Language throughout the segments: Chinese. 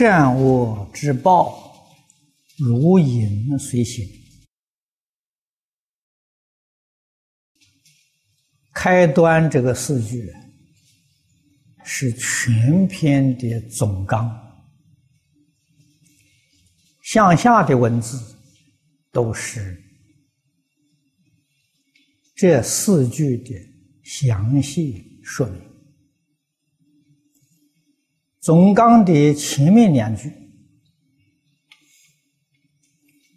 善恶之报，如影随形。开端这个四句是全篇的总纲，向下的文字都是这四句的详细说明。总纲的前面两句：“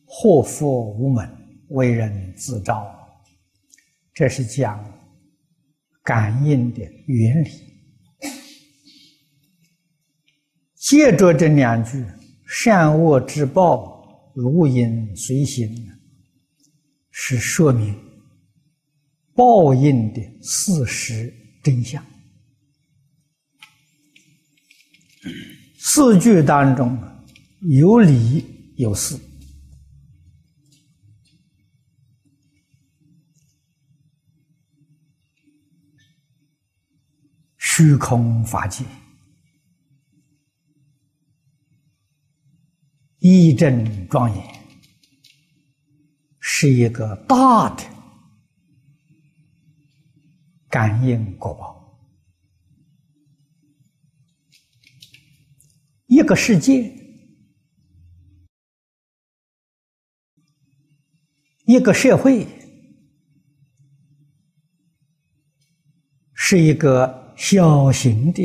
祸福无门，为人自招。”这是讲感应的原理。接着这两句：“善恶之报，如影随形。”是说明报应的事实真相。四句当中有理有事，虚空法界，义正庄严，是一个大的感应果报。一个世界，一个社会，是一个小型的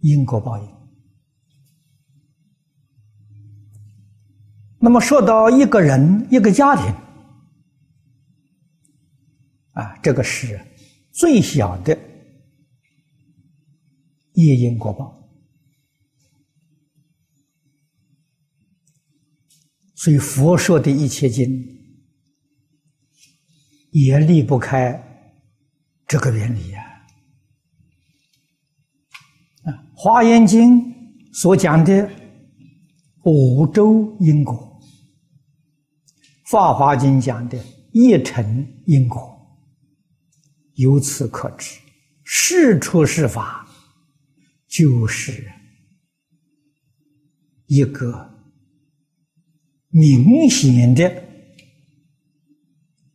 因果报应。那么说到一个人、一个家庭，啊，这个是最小的业因果报。所以佛说的一切经也离不开这个原理呀。啊，《华严经》所讲的五洲因果，《法华经》讲的一尘因果，由此可知，事出是法就是一个。明显的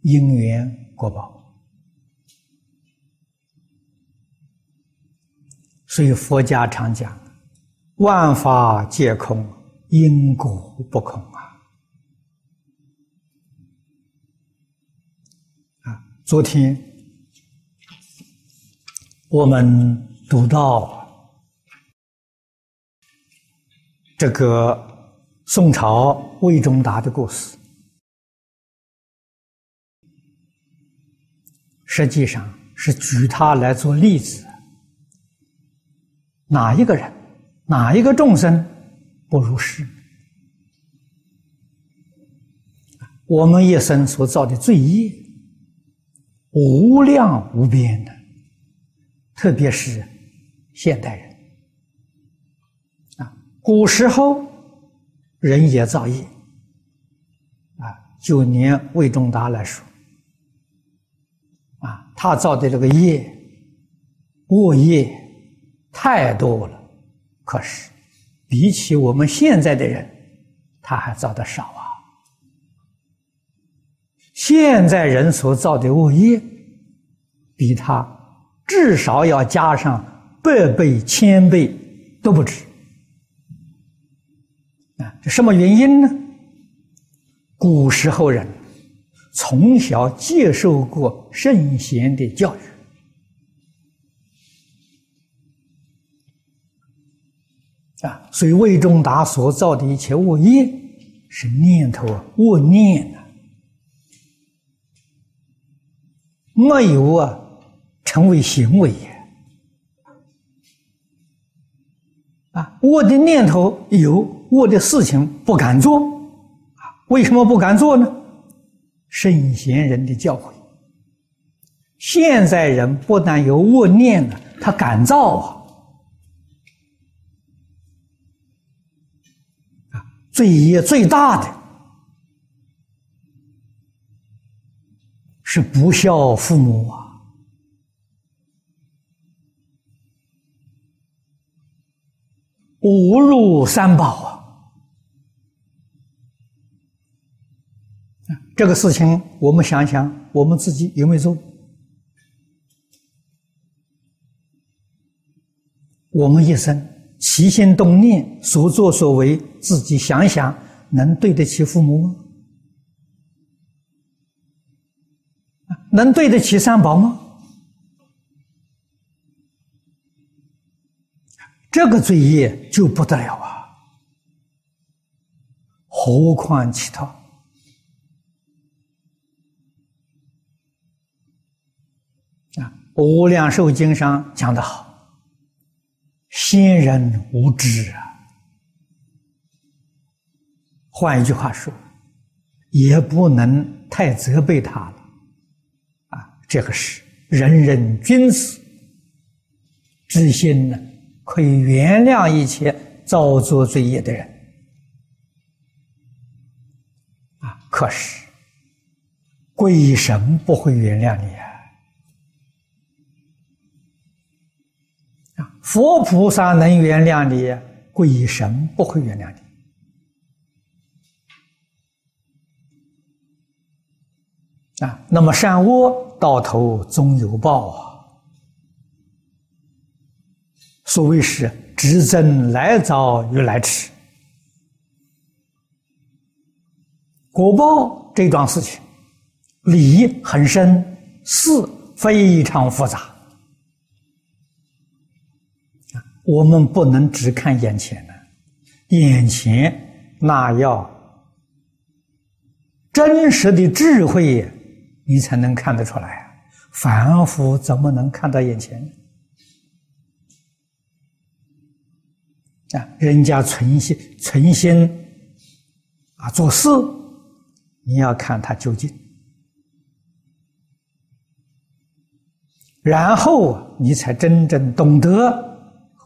因缘果报，所以佛家常讲：“万法皆空，因果不空啊！”啊，昨天我们读到这个。宋朝魏忠达的故事，实际上是举他来做例子。哪一个人，哪一个众生不如是？我们一生所造的罪业，无量无边的，特别是现代人啊，古时候。人也造业，啊，就连魏忠达来说，啊，他造的这个业，恶业太多了，可是比起我们现在的人，他还造的少啊。现在人所造的恶业，比他至少要加上百倍、千倍都不止。什么原因呢？古时候人从小接受过圣贤的教育啊，所以魏忠达所造的一切恶业是念头啊恶念啊，没有啊成为行为啊，我的念头有。我的事情不敢做，啊，为什么不敢做呢？圣贤人的教诲。现在人不但有恶念了，他敢造啊！啊，罪业最大的是不孝父母啊！误入三宝啊！这个事情我们想想，我们自己有没有做？我们一生起心动念、所作所为，自己想想，能对得起父母吗？能对得起三宝吗？这个罪业就不得了啊！何况其他？无量寿经》上讲的好。先人无知啊，换一句话说，也不能太责备他了，啊，这个是人人君子之心呢，可以原谅一切造作罪业的人，啊，可是鬼神不会原谅你佛菩萨能原谅你，鬼神不会原谅你。啊，那么善恶到头终有报啊。所谓是知真来早与来迟，果报这桩事情理很深，事非常复杂。我们不能只看眼前的，眼前那要真实的智慧，你才能看得出来啊。凡夫怎么能看到眼前？啊，人家存心存心啊做事，你要看他究竟，然后你才真正懂得。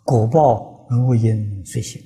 果报如影随形